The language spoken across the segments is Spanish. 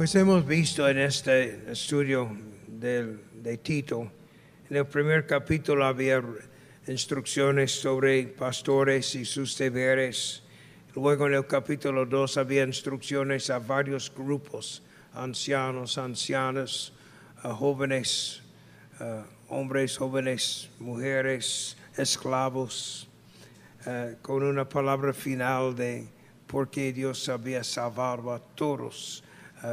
Pues hemos visto en este estudio del- de Tito, en el primer capítulo había instrucciones sobre pastores y sus deberes. Luego en el capítulo 2 había instrucciones a varios grupos, ancianos, ancianas, jóvenes, hombres, jóvenes, mujeres, esclavos, con una palabra final de por qué Dios había salvado a todos,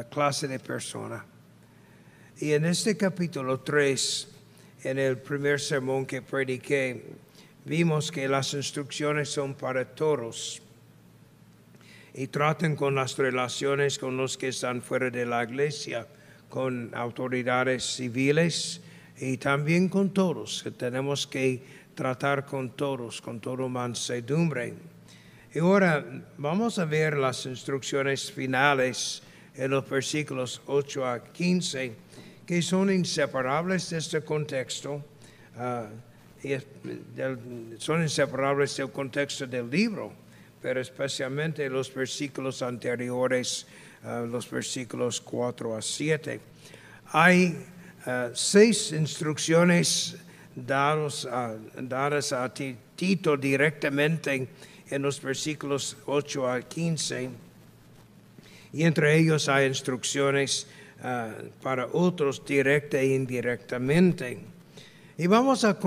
clase de persona. Y en este capítulo 3, en el primer sermón que prediqué, vimos que las instrucciones son para todos y tratan con las relaciones con los que están fuera de la iglesia, con autoridades civiles y también con todos, que tenemos que tratar con todos, con todo mansedumbre. Y ahora vamos a ver las instrucciones finales en los versículos 8 a 15, que son inseparables de este contexto, ah, son inseparables del contexto del libro, pero especialmente los versículos anteriores, ah, los versículos 4 a 7. Hay ah, seis instrucciones dadas a Ti- Tito directamente en los versículos 8 a 15. Y entre ellos hay instrucciones ah, para otros directa e indirectamente. Y vamos a,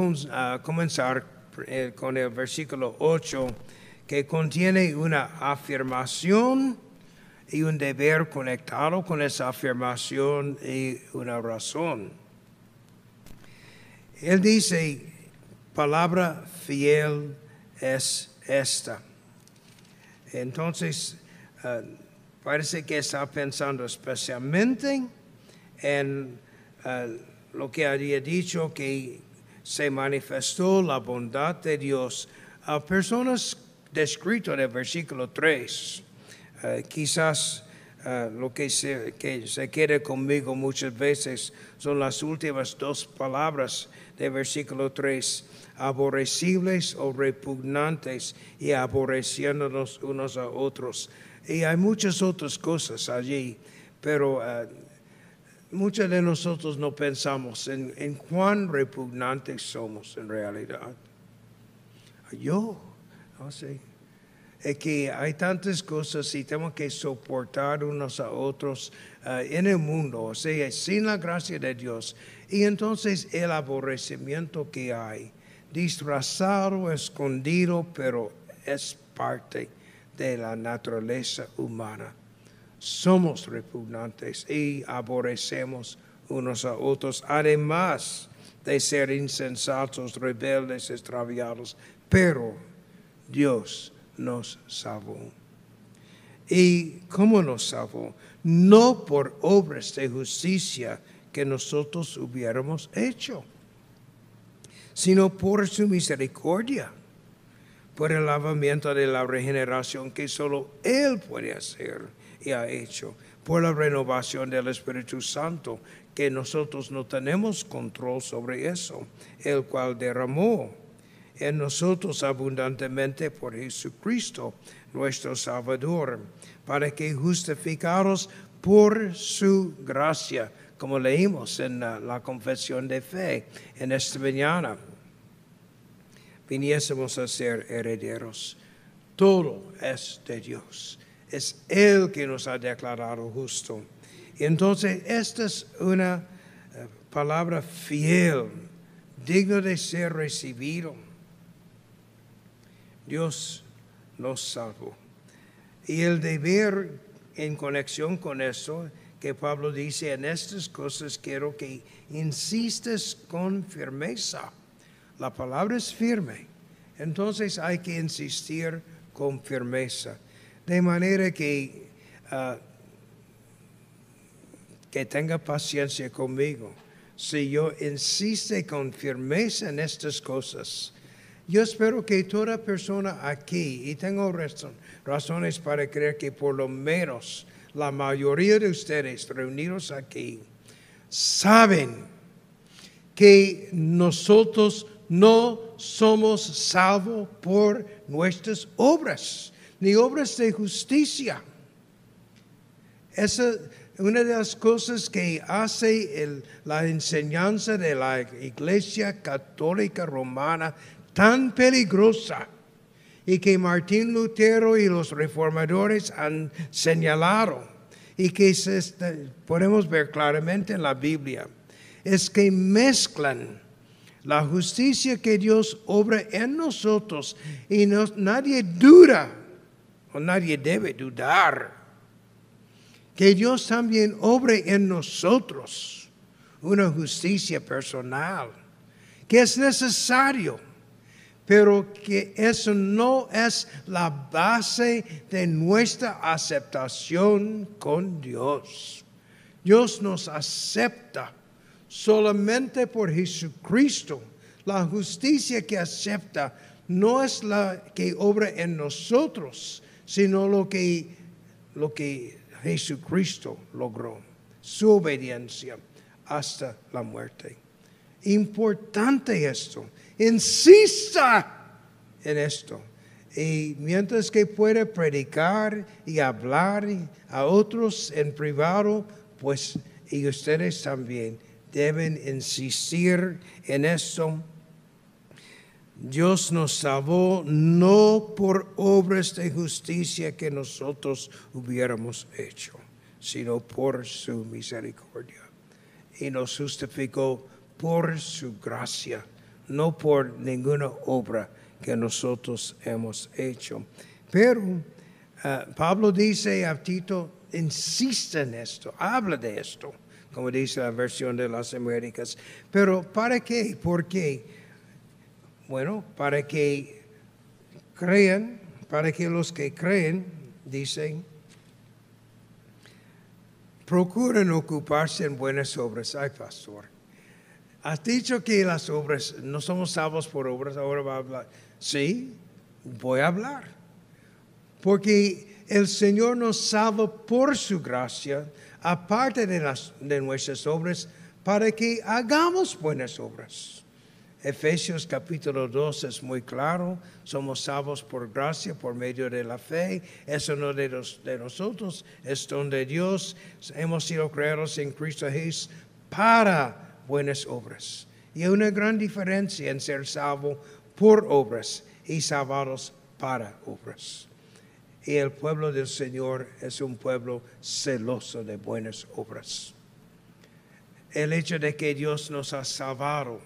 comenzar eh, con el versículo 8, que contiene una afirmación y un deber conectado con esa afirmación y una razón. Él dice, palabra fiel es esta. Entonces, ah, parece que está pensando especialmente en ah, lo que había dicho, que se manifestó la bondad de Dios a personas descritas en el versículo 3. Ah, quizás ah, lo que se, que se quede conmigo muchas veces son las últimas dos palabras del versículo 3, aborrecibles o repugnantes y aborreciéndonos unos a otros. Y hay muchas otras cosas allí, pero ah, muchos de nosotros no pensamos en, cuán repugnantes somos en realidad. Yo, no sé. Es que hay tantas cosas y tenemos que soportar unos a otros ah, en el mundo, o sea, sin la gracia de Dios. Y entonces el aborrecimiento que hay, disfrazado, escondido, pero es parte de la naturaleza humana. Somos repugnantes y aborrecemos unos a otros, además de ser insensatos, rebeldes, extraviados, pero Dios nos salvó. ¿Y cómo nos salvó? No por obras de justicia que nosotros hubiéramos hecho, sino por su misericordia, por el lavamiento de la regeneración que solo Él puede hacer y ha hecho, por la renovación del Espíritu Santo, que nosotros no tenemos control sobre eso, el cual derramó en nosotros abundantemente por Jesucristo, nuestro Salvador, para que justificados por su gracia, como leímos en la, la confesión de fe en esta mañana, viniésemos a ser herederos. Todo es de Dios. Es Él que nos ha declarado justo. Y entonces, esta es una eh, palabra fiel, digno de ser recibido. Dios nos salvó. Y el deber en conexión con eso, que Pablo dice, en estas cosas quiero que insistes con firmeza. La palabra es firme. Entonces hay que insistir con firmeza. De manera que, ah, que tenga paciencia conmigo. Si yo insiste con firmeza en estas cosas, yo espero que toda persona aquí, y tengo razón- razones para creer que por lo menos la mayoría de ustedes reunidos aquí, saben que nosotros no somos salvos por nuestras obras, ni obras de justicia. Esa, una de las cosas que hace la enseñanza de la Iglesia Católica Romana tan peligrosa y que Martín Lutero y los reformadores han señalado y que se está- podemos ver claramente en la Biblia, es que mezclan la justicia que Dios obra en nosotros y nadie duda o nadie debe dudar que Dios también obre en nosotros una justicia personal, que es necesario, pero que eso no es la base de nuestra aceptación con Dios. Dios nos acepta solamente por Jesucristo. La justicia que acepta no es la que obra en nosotros, sino lo que, lo que Jesucristo logró, su obediencia hasta la muerte. Importante esto. Insista en esto. Y mientras que puede predicar y hablar a otros en privado, pues y ustedes también deben insistir en esto. Dios nos salvó no por obras de justicia que nosotros hubiéramos hecho, sino por su misericordia. Y nos justificó por su gracia, no por ninguna obra que nosotros hemos hecho. Pero ah, Pablo dice a Tito, insiste en esto, habla de esto, como dice la versión de las Américas. Pero ¿para qué? ¿Por qué? Bueno, para que crean, para que los que creen, dicen, procuren ocuparse en buenas obras. Ay, pastor, has dicho que las obras, no somos salvos por obras, ahora va a hablar. Sí, voy a hablar. Porque el Señor nos salva por su gracia, aparte de, las, de nuestras obras, para que hagamos buenas obras. Efesios capítulo 2 es muy claro, somos salvos por gracia, por medio de la fe, eso no de, los- de nosotros, es don de Dios, hemos sido creados en Cristo Jesús para buenas obras. Y hay una gran diferencia en ser salvo por obras y salvados para obras. Y el pueblo del Señor es un pueblo celoso de buenas obras. El hecho de que Dios nos ha salvado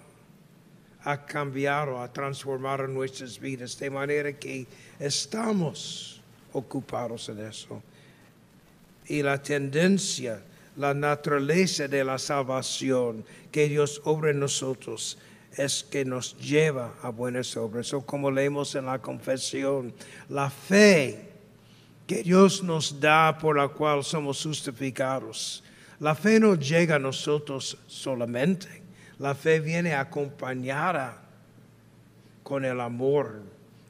ha cambiado, ha transformado nuestras vidas de manera que estamos ocupados en eso. Y la tendencia, la naturaleza de la salvación que Dios obra en nosotros es que nos lleva a buenas obras. O como leemos en la confesión, la fe que Dios nos da por la cual somos justificados. La fe no llega a nosotros solamente. La fe viene acompañada con el amor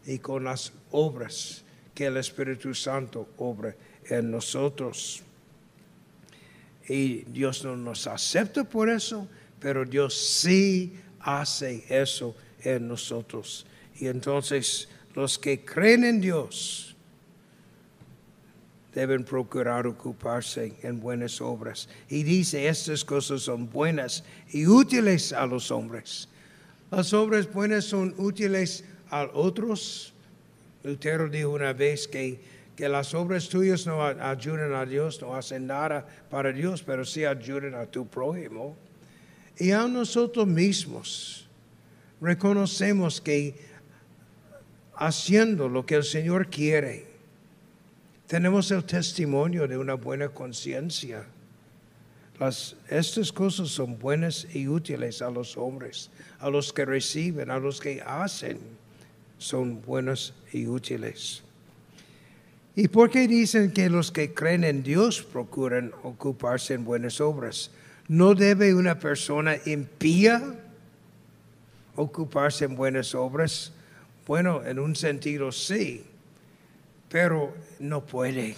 y con las obras que el Espíritu Santo obra en nosotros. Y Dios no nos acepta por eso, pero Dios sí hace eso en nosotros. Y entonces los que creen en Dios deben procurar ocuparse en buenas obras. Y dice, estas cosas son buenas y útiles a los hombres. Las obras buenas son útiles a otros. Lutero dijo una vez que, que las obras tuyas no ayudan a Dios, no hacen nada para Dios, pero sí ayudan a tu prójimo. Y a nosotros mismos reconocemos que haciendo lo que el Señor quiere, tenemos el testimonio de una buena conciencia. Estas cosas son buenas y útiles a los hombres, a los que reciben, a los que hacen, son buenas y útiles. ¿Y por qué dicen que los que creen en Dios procuran ocuparse en buenas obras? ¿No debe una persona impía ocuparse en buenas obras? Bueno, en un sentido sí, pero no puede.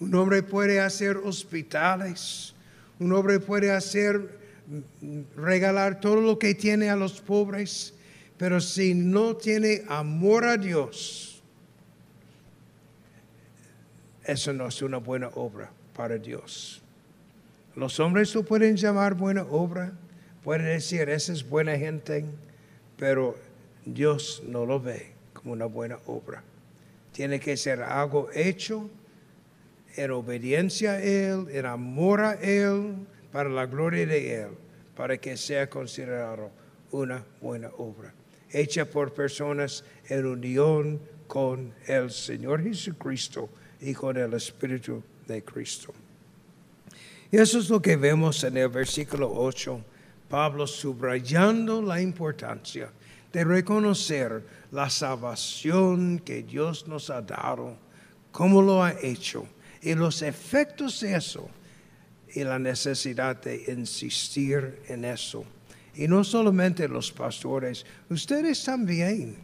Un hombre puede hacer hospitales, un hombre puede hacer, mm, regalar todo lo que tiene a los pobres, pero si no tiene amor a Dios, eso no es una buena obra para Dios. Los hombres lo pueden llamar buena obra, pueden decir, esa es buena gente, pero Dios no lo ve como una buena obra. Tiene que ser algo hecho en obediencia a Él, en amor a Él, para la gloria de Él, para que sea considerado una buena obra, hecha por personas en unión con el Señor Jesucristo y con el Espíritu de Cristo. Y eso es lo que vemos en el versículo 8, Pablo subrayando la importancia de reconocer la salvación que Dios nos ha dado, cómo lo ha hecho y los efectos de eso y la necesidad de insistir en eso. Y no solamente los pastores, ustedes también.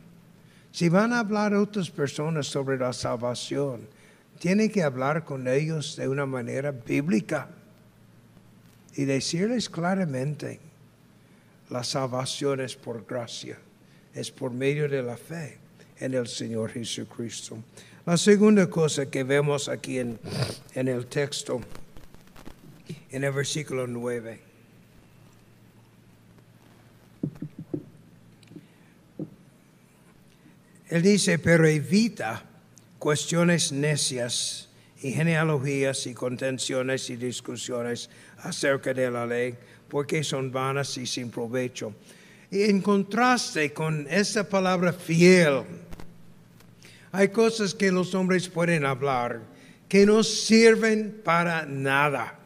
Si van a hablar a otras personas sobre la salvación, tienen que hablar con ellos de una manera bíblica y decirles claramente, la salvación es por gracia, es por medio de la fe en el Señor Jesucristo. La segunda cosa que vemos aquí en, en el texto, en el versículo 9. Él dice, pero evita cuestiones necias y genealogías y contenciones y discusiones acerca de la ley, porque son vanas y sin provecho. En contraste con esa palabra fiel, hay cosas que los hombres pueden hablar que no sirven para nada,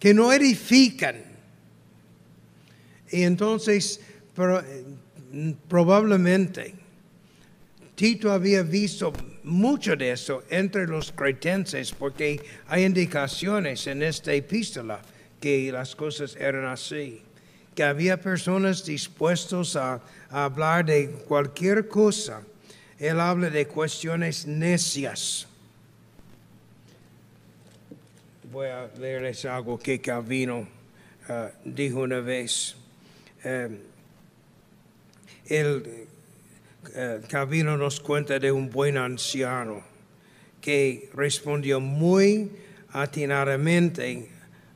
que no edifican. Y entonces, probablemente, Tito había visto mucho de eso entre los cretenses porque hay indicaciones en esta epístola que las cosas eran así, que había personas dispuestos a, hablar de cualquier cosa. Él habla de cuestiones necias. Voy a leerles algo que Calvino uh, dijo una vez. Um, él eh, Calvino nos cuenta de un buen anciano que respondió muy atinadamente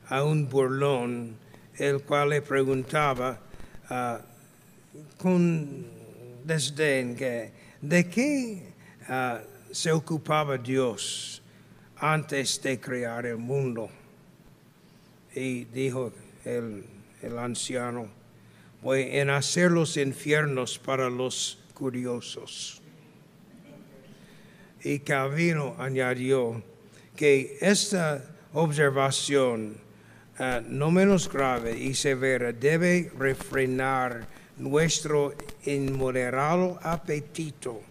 a un burlón, el cual le preguntaba uh, con desdén que, de qué uh, se ocupaba Dios antes de crear el mundo. Y dijo el, el anciano, voy en hacer los infiernos para los curiosos. Y Calvino añadió que esta observación uh, no menos grave y severa debe refrenar nuestro inmoderado apetito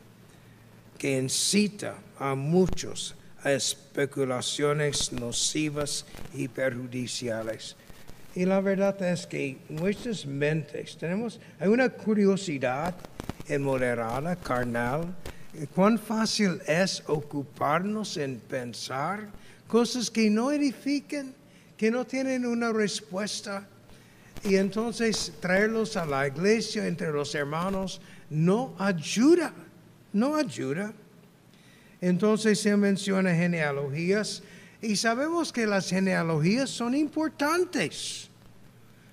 que incita a muchos a especulaciones nocivas y perjudiciales. Y la verdad es que nuestras mentes tenemos, hay una curiosidad moderada, carnal. Cuán fácil es ocuparnos en pensar cosas que no edifiquen, que no tienen una respuesta. Y entonces traerlos a la iglesia entre los hermanos no ayuda, no ayuda. Entonces se menciona genealogías y sabemos que las genealogías son importantes.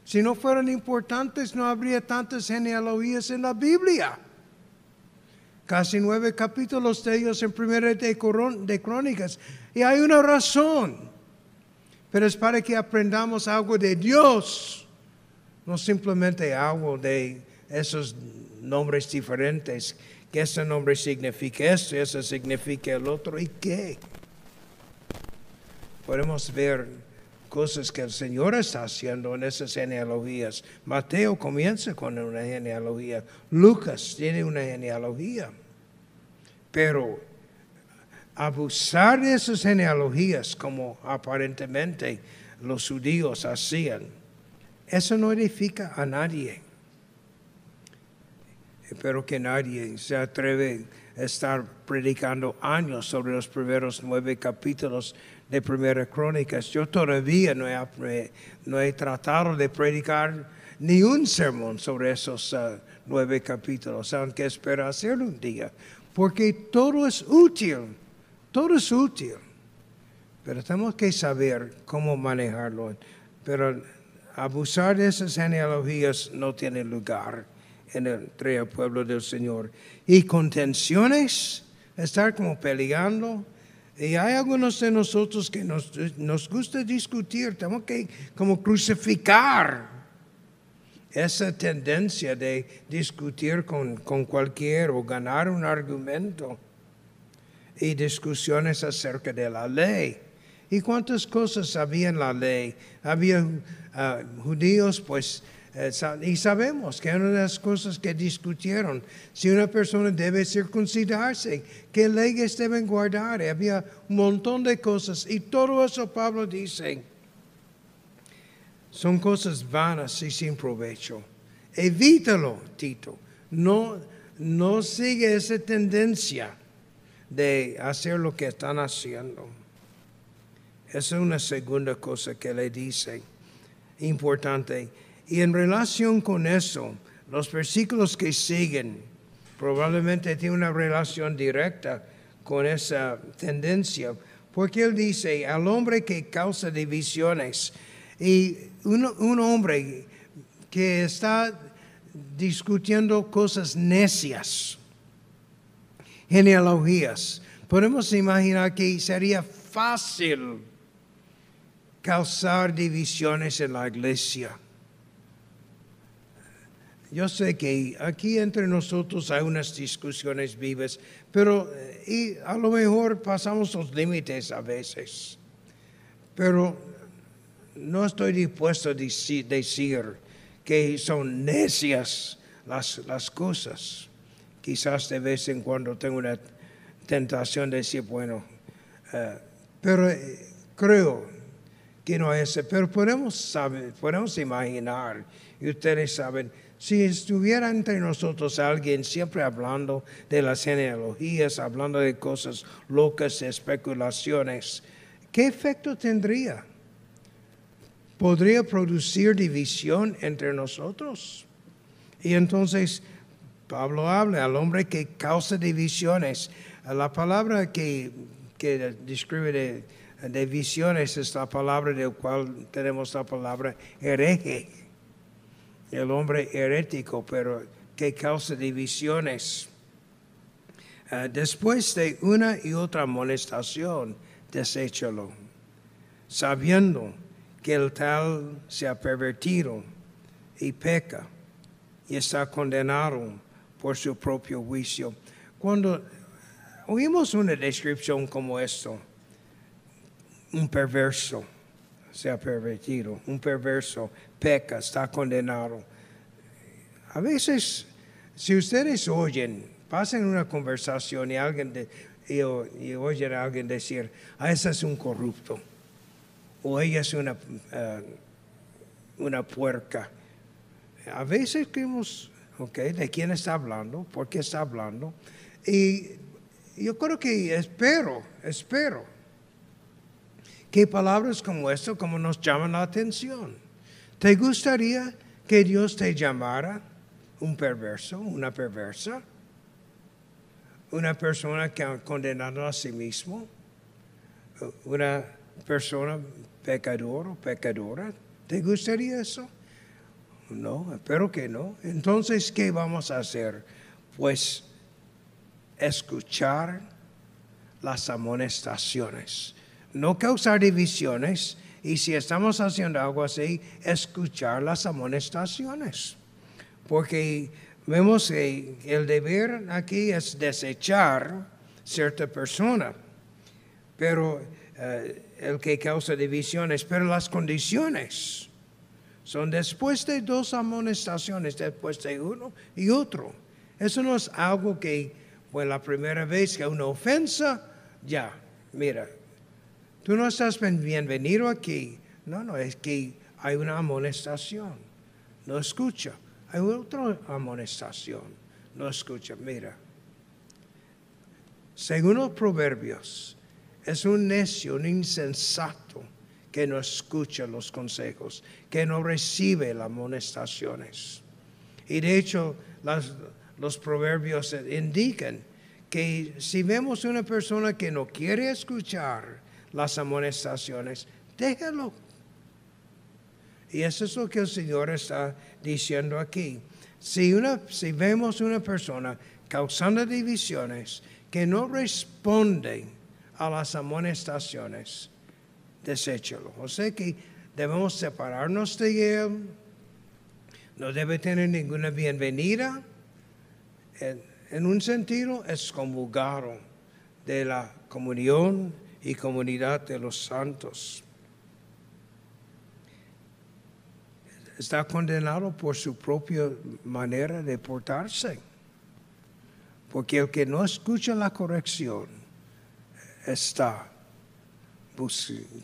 Si no fueran importantes, no habría tantas genealogías en la Biblia. Casi nueve capítulos de ellos en primera de Crónicas. Y hay una razón. Pero es para que aprendamos algo de Dios. No simplemente algo de esos nombres diferentes. Que ese nombre significa esto, ese significa el otro. ¿Y qué? Podemos ver cosas que el Señor está haciendo en esas genealogías. Mateo comienza con una genealogía, Lucas tiene una genealogía, pero abusar de esas genealogías como aparentemente los judíos hacían, eso no edifica a nadie. Espero que nadie se atreve a estar predicando años sobre los primeros nueve capítulos de Primera Crónicas. Yo todavía no he, tratado de predicar ni un sermón sobre esos uh, nueve capítulos, aunque espero hacerlo un día, porque todo es útil, todo es útil. Pero tenemos que saber cómo manejarlo. Pero abusar de esas genealogías no tiene lugar entre el pueblo del Señor. Y contenciones, estar como peleando. Y hay algunos de nosotros que nos, nos gusta discutir, tenemos que como crucificar esa tendencia de discutir con, con cualquier o ganar un argumento y discusiones acerca de la ley. ¿Y cuántas cosas había en la ley? Había ah, judíos, pues, eh, y sabemos que una de las cosas que discutieron, si una persona debe circuncidarse, qué leyes deben guardar, había un montón de cosas. Y todo eso Pablo dice, son cosas vanas y sin provecho. Evítalo, Tito. No, no sigue esa tendencia de hacer lo que están haciendo. Esa es una segunda cosa que le dice, importante. Y en relación con eso, los versículos que siguen probablemente tienen una relación directa con esa tendencia, porque él dice, al hombre que causa divisiones, y un, hombre que está discutiendo cosas necias, genealogías, podemos imaginar que sería fácil causar divisiones en la iglesia. Yo sé que aquí entre nosotros hay unas discusiones vivas, pero y a lo mejor pasamos los límites a veces. Pero no estoy dispuesto a decir, que son necias las, las cosas. Quizás de vez en cuando tengo una tentación de decir, bueno, eh, pero eh, creo que no es. Pero podemos, saber, podemos imaginar, y ustedes saben, si estuviera entre nosotros alguien siempre hablando de las genealogías, hablando de cosas locas, especulaciones, ¿qué efecto tendría? podría producir división entre nosotros. Y entonces Pablo habla al hombre que causa divisiones. La palabra que, que describe de, divisiones es la palabra del cual tenemos la palabra hereje. El hombre herético, pero que causa divisiones. Ah, después de una y otra amonestación, deséchalo, sabiendo que el tal se ha pervertido y peca y está condenado por su propio juicio. Cuando oímos una descripción como esto, un perverso se ha pervertido, un perverso peca, está condenado. A veces, si ustedes oyen, pasan una conversación y alguien y, oyen a alguien decir, ah, ese es un corrupto o ella es una, eh, una puerca. A veces creemos, ok, ¿de quién está hablando? ¿Por qué está hablando? Y yo creo que espero, espero que palabras como esto, como nos llaman la atención. ¿Te gustaría que Dios te llamara un perverso, una perversa? Una persona que ha condenado a sí mismo? Una persona pecador o pecadora. ¿Te gustaría eso? No, espero que no. Entonces, ¿qué vamos a hacer? Pues escuchar las amonestaciones, no causar divisiones y si estamos haciendo algo así, escuchar las amonestaciones. Porque vemos que el deber aquí es desechar cierta persona, pero eh, el que causa divisiones, pero las condiciones son después de dos amonestaciones, después de uno y otro. Eso no es algo que, pues la primera vez que una ofensa, ya, mira, tú no estás bienvenido aquí. No, no, es que hay una amonestación. No escucha. Hay otra amonestación. No escucha. Mira. Según los proverbios, es un necio, un insensato que no escucha los consejos, que no recibe las amonestaciones. Y de hecho, los proverbios indican que si vemos una persona que no quiere escuchar las amonestaciones, déjalo. Y eso es lo que el Señor está diciendo aquí. Si, una, si vemos una persona causando divisiones que no responde a las amonestaciones, deséchalo. O sea que debemos separarnos de él, no debe tener ninguna bienvenida. En, un sentido, excomulgado de la comunión y comunidad de los santos. está condenado por su propia manera de portarse. Porque el que no escucha la corrección está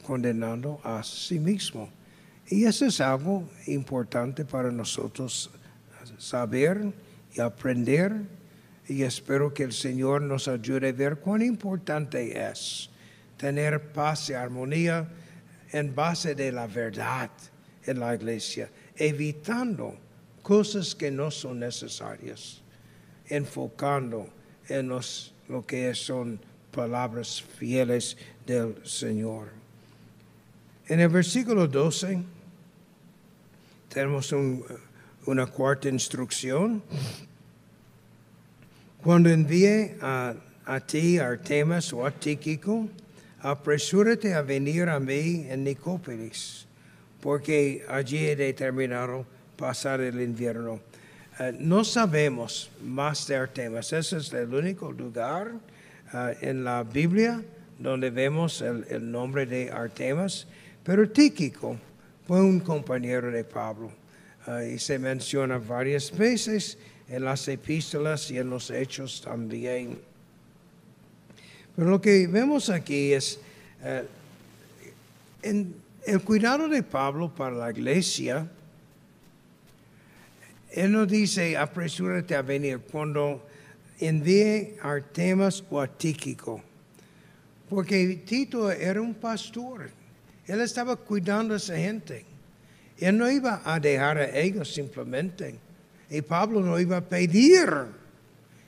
condenando a sí mismo. Y eso es algo importante para nosotros saber y aprender. Y espero que el Señor nos ayude a ver cuán importante es tener paz y armonía en base de la verdad en la iglesia, evitando cosas que no son necesarias, enfocando en lo que son palabras fieles del Señor. En el versículo 12 tenemos una cuarta instrucción. Cuando envíe a, ti Artemas o a Tíquico, apresúrate a venir a mí en Nicópolis porque allí he determinado pasar el invierno. Eh, no sabemos más de Artemas. Ese es el único lugar eh, en la Biblia donde vemos el, nombre de Artemas, pero Tíquico fue un compañero de Pablo eh, y se menciona varias veces en las epístolas y en los hechos también. Pero lo que vemos aquí es en el cuidado de Pablo para la iglesia, él no dice apresúrate a venir cuando envíe Artemas o a Tíquico, porque Tito era un pastor, él estaba cuidando a esa gente. Él no iba a dejar a ellos simplemente. Y Pablo no iba a pedir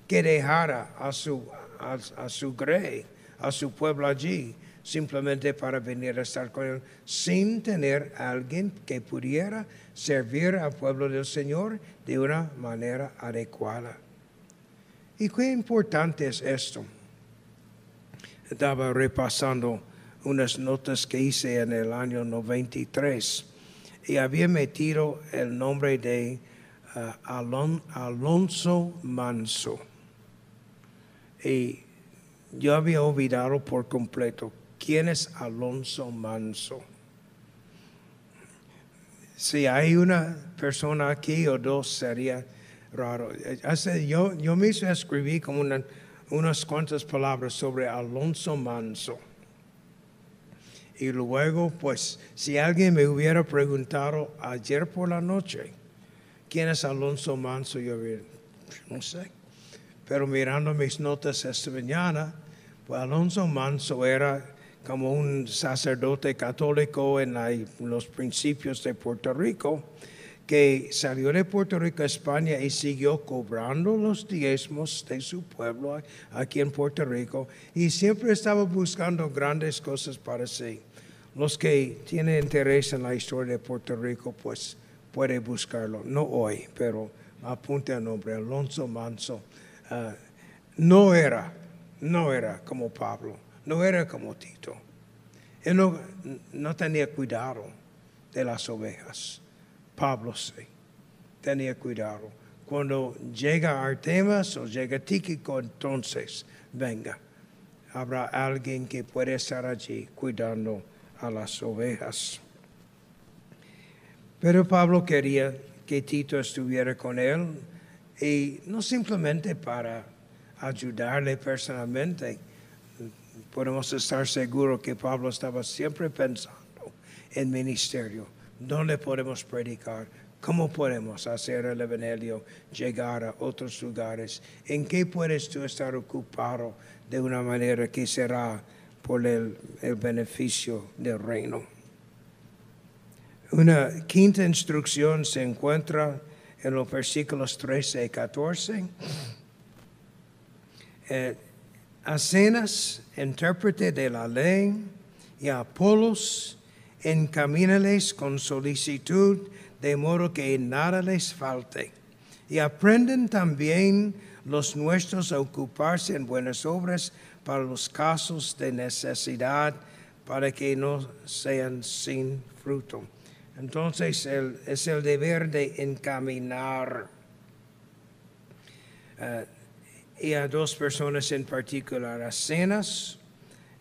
que dejara a su, a, su grey, a su pueblo allí simplemente para venir a estar con Él, sin tener a alguien que pudiera servir al pueblo del Señor de una manera adecuada. Y qué importante es esto. Estaba repasando unas notas que hice en el año 93 y había metido el nombre de uh, Alonso Manso. Y yo había olvidado por completo ¿Quién es Alonso Manso? Si hay una persona aquí o dos sería raro. Yo, yo mismo escribí como unas cuantas palabras sobre Alonso Manso. Y luego, pues, si alguien me hubiera preguntado ayer por la noche, ¿quién es Alonso Manso? Yo no sé. Pero mirando mis notas esta mañana, pues Alonso Manso era como un sacerdote católico en, los principios de Puerto Rico, que salió de Puerto Rico a España y siguió cobrando los diezmos de su pueblo aquí en Puerto Rico y siempre estaba buscando grandes cosas para sí. Los que tienen interés en la historia de Puerto Rico, pues puede buscarlo. No hoy, pero apunte al nombre, Alonso Manso. Ah, no era, no era como Pablo no era como Tito. Él no, tenía cuidado de las ovejas. Pablo sí, tenía cuidado. Cuando llega Artemas o llega Tíquico, entonces venga. Habrá alguien que puede estar allí cuidando a las ovejas. Pero Pablo quería que Tito estuviera con él y no simplemente para ayudarle personalmente, podemos estar seguros que Pablo estaba siempre pensando en ministerio, dónde podemos predicar, cómo podemos hacer el Evangelio llegar a otros lugares, en qué puedes tú estar ocupado de una manera que será por el, beneficio del reino. Una quinta instrucción se encuentra en los versículos 13 y 14. Eh, Acenas, intérprete de la ley, y Apolos, encamínales con solicitud, de modo que nada les falte. Y aprenden también los nuestros a ocuparse en buenas obras para los casos de necesidad, para que no sean sin fruto. Entonces es el deber de encaminar. Eh, y a dos personas en particular, a Cenas,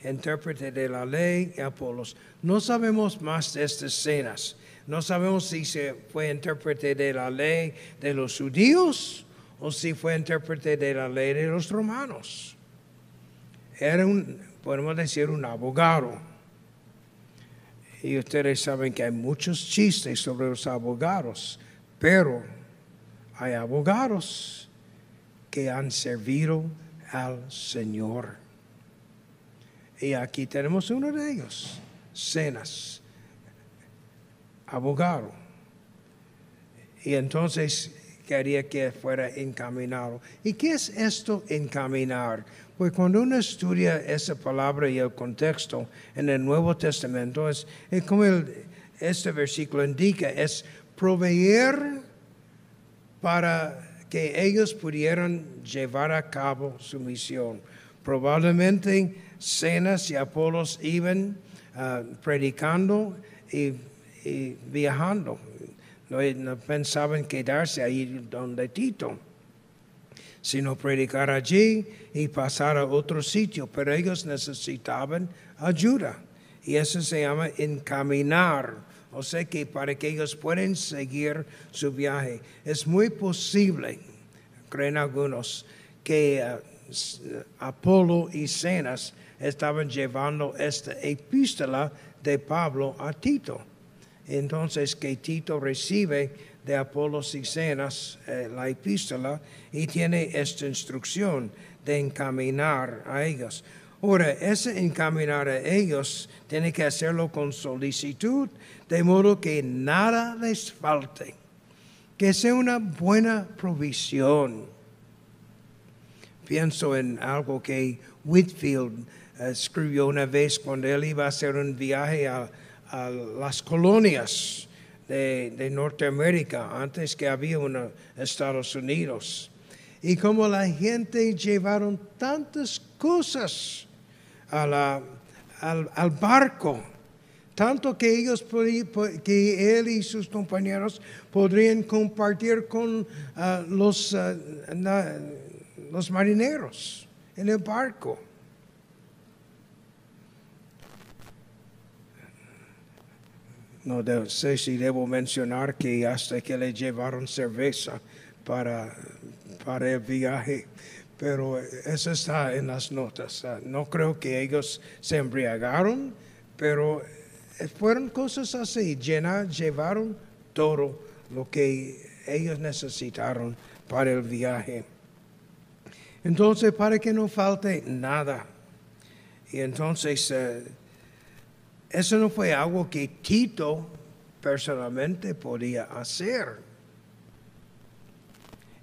intérprete de la ley, y Apolos. No sabemos más de estas cenas. No sabemos si se fue intérprete de la ley de los judíos o si fue intérprete de la ley de los romanos. Era un, podemos decir, un abogado. Y ustedes saben que hay muchos chistes sobre los abogados, pero hay abogados que han servido al Señor. Y aquí tenemos uno de ellos, Cenas, abogado. Y entonces quería que fuera encaminado. ¿Y qué es esto encaminar? Pues cuando uno estudia esa palabra y el contexto en el Nuevo Testamento, es, como este versículo indica, es proveer para que ellos pudieran llevar a cabo su misión. Probablemente Cenas y Apolos iban ah, predicando y, viajando. No, pensaban quedarse ahí donde Tito, sino predicar allí y pasar a otro sitio, pero ellos necesitaban ayuda. Y eso se llama encaminar. O sea que para que ellos puedan seguir su viaje, es muy posible, creen algunos, que ah, Apolo y Cenas estaban llevando esta epístola de Pablo a Tito. Entonces que Tito recibe de Apolo y Cenas eh, la epístola y tiene esta instrucción de encaminar a ellos. Ahora, ese encaminar a ellos tiene que hacerlo con solicitud, de modo que nada les falte, que sea una buena provisión. Pienso en algo que Whitfield escribió una vez cuando él iba a hacer un viaje a, las colonias de, Norteamérica, antes que había Estados Unidos. Y como la gente llevaron tantas cosas al, barco, tanto que ellos, que él y sus compañeros podrían compartir con ah, los, ah, los marineros en el barco. No sé si debo mencionar que hasta que le llevaron cerveza para, para el viaje, pero eso está en las notas. Ah, no creo que ellos se embriagaron, pero fueron cosas así. Llevaron todo lo que ellos necesitaron para el viaje. Entonces, para que no falte nada. Y entonces, eh, eso no fue algo que Tito personalmente podía hacer.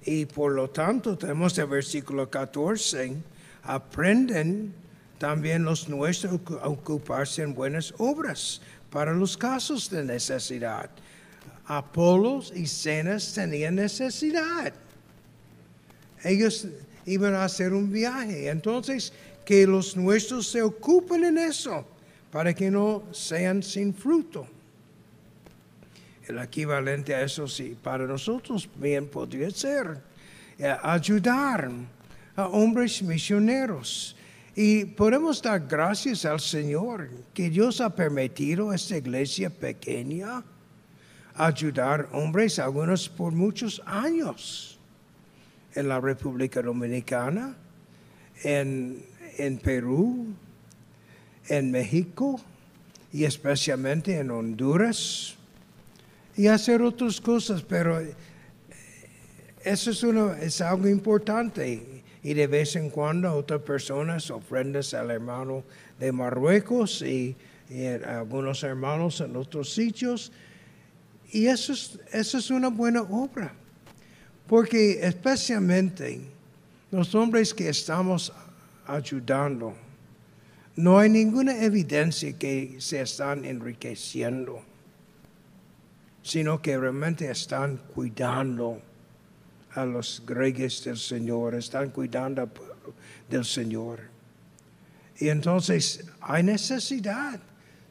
Y por lo tanto tenemos el versículo 14, aprenden también los nuestros a ocuparse en buenas obras para los casos de necesidad. Apolos y Cenas tenían necesidad. Ellos iban a hacer un viaje. Entonces, que los nuestros se ocupen en eso para que no sean sin fruto. El equivalente a eso sí, para nosotros bien podría ser eh, ayudar a hombres misioneros. Y podemos dar gracias al Señor que Dios ha permitido a esta iglesia pequeña ayudar hombres, algunos por muchos años, en la República Dominicana, en, en Perú, en México y especialmente en Honduras y hacer otras cosas, pero eh, eso es, uno, es algo importante y de vez en cuando otras personas ofrendas al hermano de Marruecos y, algunos hermanos en otros sitios y eso es, eso es una buena obra porque especialmente los hombres que estamos ayudando no hay ninguna evidencia que se están enriqueciendo, sino que realmente están cuidando a los reyes del Señor, están cuidando del Señor. Y entonces hay necesidad.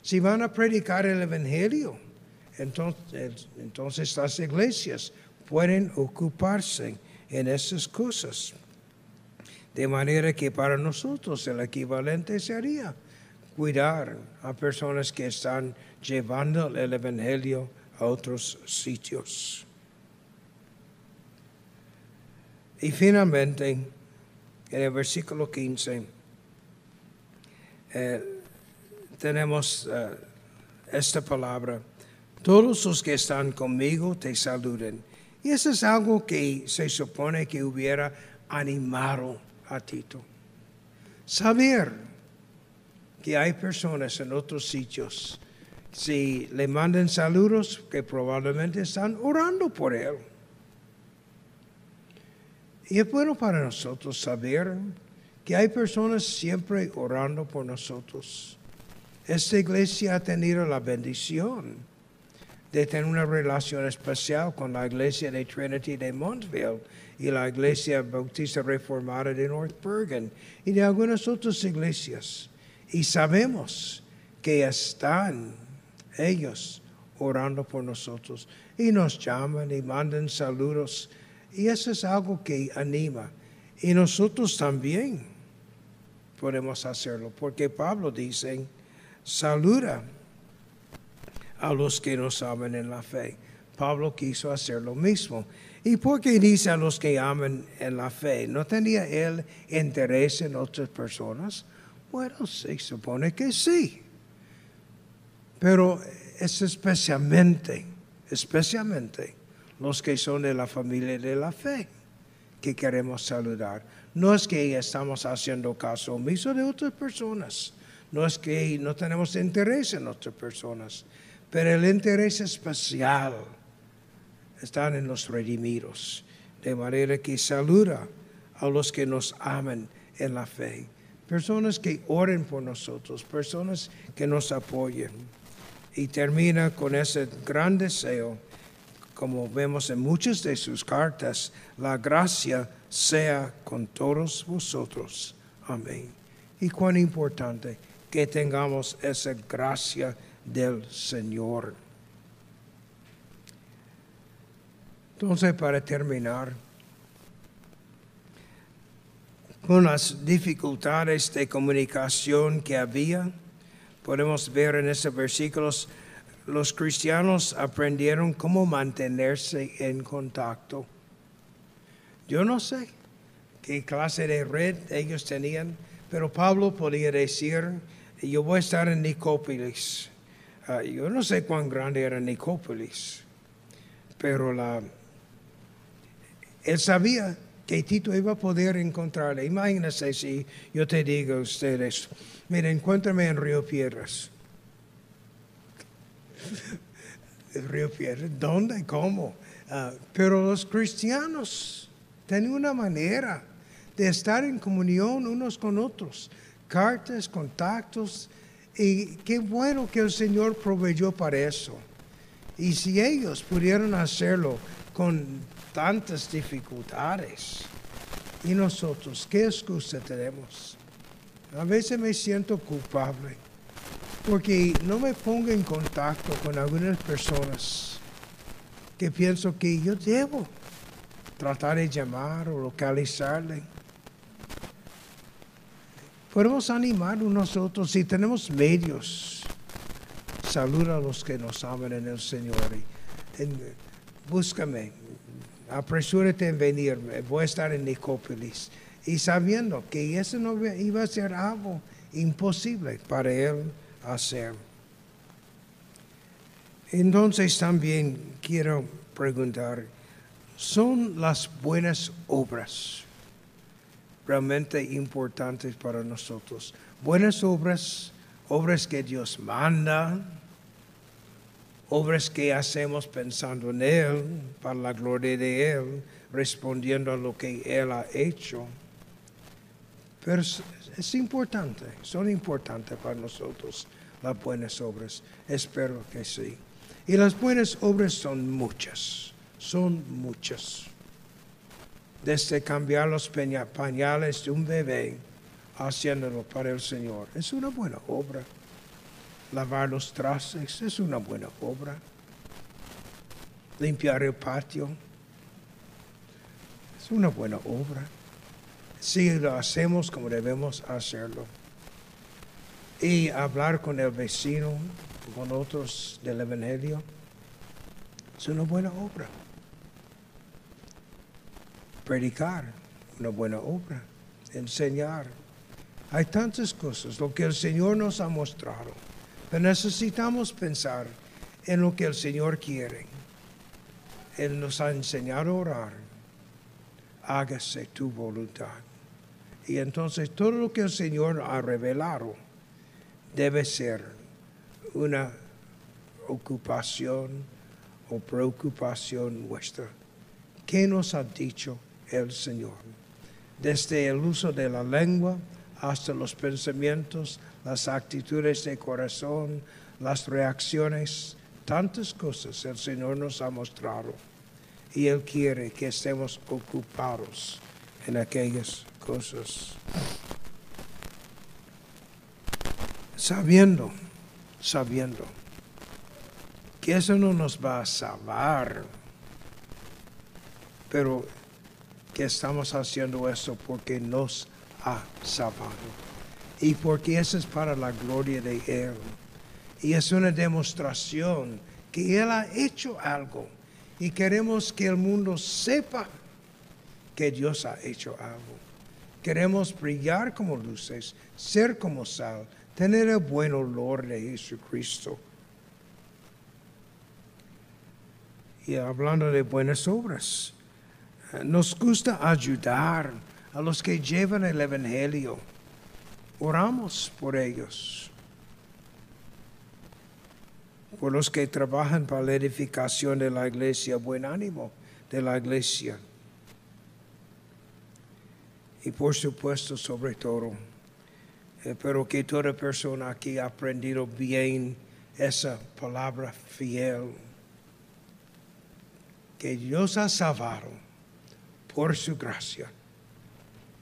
Si van a predicar el Evangelio, entonces, entonces las iglesias pueden ocuparse en esas cosas. De manera que para nosotros el equivalente sería cuidar a personas que están llevando el Evangelio a otros sitios. Y finalmente, en el versículo 15, eh, tenemos eh, esta palabra, todos los que están conmigo te saluden. Y eso es algo que se supone que hubiera animado a Tito. Saber que hay personas en otros sitios, si le mandan saludos, que probablemente están orando por él. Y es bueno para nosotros saber que hay personas siempre orando por nosotros. Esta iglesia ha tenido la bendición de tener una relación especial con la iglesia de Trinity de Montville y la Iglesia Bautista Reformada de North Bergen y de algunas otras iglesias. Y sabemos que están ellos orando por nosotros y nos llaman y mandan saludos. Y eso es algo que anima. Y nosotros también podemos hacerlo, porque Pablo dice, saluda a los que nos aman en la fe. Pablo quiso hacer lo mismo. ¿Y por qué dice a los que aman en la fe? ¿No tenía él interés en otras personas? Bueno, se supone que sí. Pero es especialmente, especialmente los que son de la familia de la fe que queremos saludar. No es que estamos haciendo caso omiso de otras personas. No es que no tenemos interés en otras personas. Pero el interés especial están en los redimidos, de manera que saluda a los que nos aman en la fe, personas que oren por nosotros, personas que nos apoyen. Y termina con ese gran deseo, como vemos en muchas de sus cartas, la gracia sea con todos vosotros. Amén. Y cuán importante que tengamos esa gracia del Señor. Entonces, para terminar, con las dificultades de comunicación que había, podemos ver en esos versículos, los cristianos aprendieron cómo mantenerse en contacto. Yo no sé qué clase de red ellos tenían, pero Pablo podía decir, yo voy a estar en Nicópolis. Yo no sé cuán grande era Nicópolis, pero él sabía que Tito iba a poder encontrarle. Imagínense si yo te digo a ustedes, miren, encuéntrame en Río Piedras. Río Piedras, ¿dónde? ¿Cómo? Ah, pero los cristianos tienen una manera de estar en comunión unos con otros. Cartas, contactos. Y qué bueno que el Señor proveyó para eso. Y si ellos pudieron hacerlo con tantas dificultades. ¿Y nosotros qué excusa tenemos? A veces me siento culpable porque no me pongo en contacto con algunas personas que pienso que yo debo tratar de llamar o localizarle. Podemos animar nosotros si tenemos medios. Saluda a los que nos aman en el Señor. búscame, apresúrate en venir, voy a estar en Nicópolis. Y sabiendo que eso no iba a ser algo imposible para él hacer. Entonces también quiero preguntar, ¿son las buenas obras realmente importantes para nosotros? Buenas obras, obras que Dios manda, obras que hacemos pensando en Él, para la gloria de Él, respondiendo a lo que Él ha hecho. Pero es, importante, son importantes para nosotros las buenas obras. Espero que sí. Y las buenas obras son muchas, son muchas. Desde cambiar los pañales de un bebé, haciéndolo para el Señor, es una buena obra. Lavar los trastes es una buena obra. Limpiar el patio es una buena obra. Si lo hacemos como debemos hacerlo. Y hablar con el vecino, con otros del Evangelio, es una buena obra. Predicar, una buena obra. Enseñar. Hay tantas cosas, lo que el Señor nos ha mostrado. Pero necesitamos pensar en lo que el Señor quiere. Él nos ha enseñado a orar. Hágase tu voluntad. Y entonces todo lo que el Señor ha revelado debe ser una ocupación o preocupación nuestra. ¿Qué nos ha dicho el Señor? Desde el uso de la lengua hasta los pensamientos, las actitudes de corazón, las reacciones, tantas cosas el Señor nos ha mostrado. Y Él quiere que estemos ocupados en aquellas cosas. Sabiendo, sabiendo que eso no nos va a salvar, pero que estamos haciendo eso porque nos ha salvado y porque eso es para la gloria de Él. Y es una demostración que Él ha hecho algo y queremos que el mundo sepa que Dios ha hecho algo. Queremos brillar como luces, ser como sal, tener el buen olor de Jesucristo. Y hablando de buenas obras, nos gusta ayudar a los que llevan el Evangelio. Oramos por ellos, por los que trabajan para la edificación de la iglesia, buen ánimo de la iglesia. Y por supuesto, sobre todo, espero que toda persona aquí ha aprendido bien esa palabra fiel, que Dios ha salvado por su gracia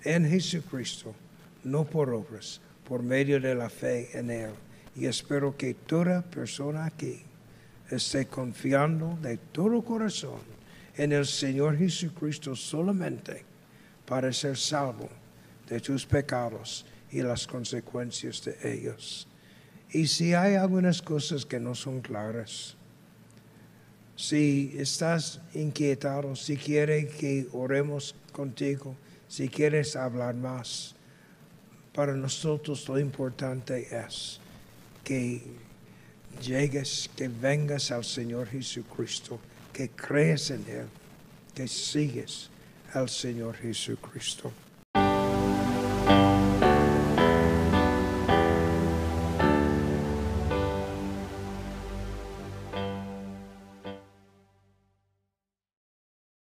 en Jesucristo, no por obras, por medio de la fe en Él. Y espero que toda persona aquí esté confiando de todo corazón en el Señor Jesucristo solamente para ser salvo de tus pecados y las consecuencias de ellos. Y si hay algunas cosas que no son claras, si estás inquietado, si quieres que oremos contigo, si quieres hablar más, para nosotros lo importante es que llegues, que vengas al Señor Jesucristo, que crees en Él, que sigues al Señor Jesucristo.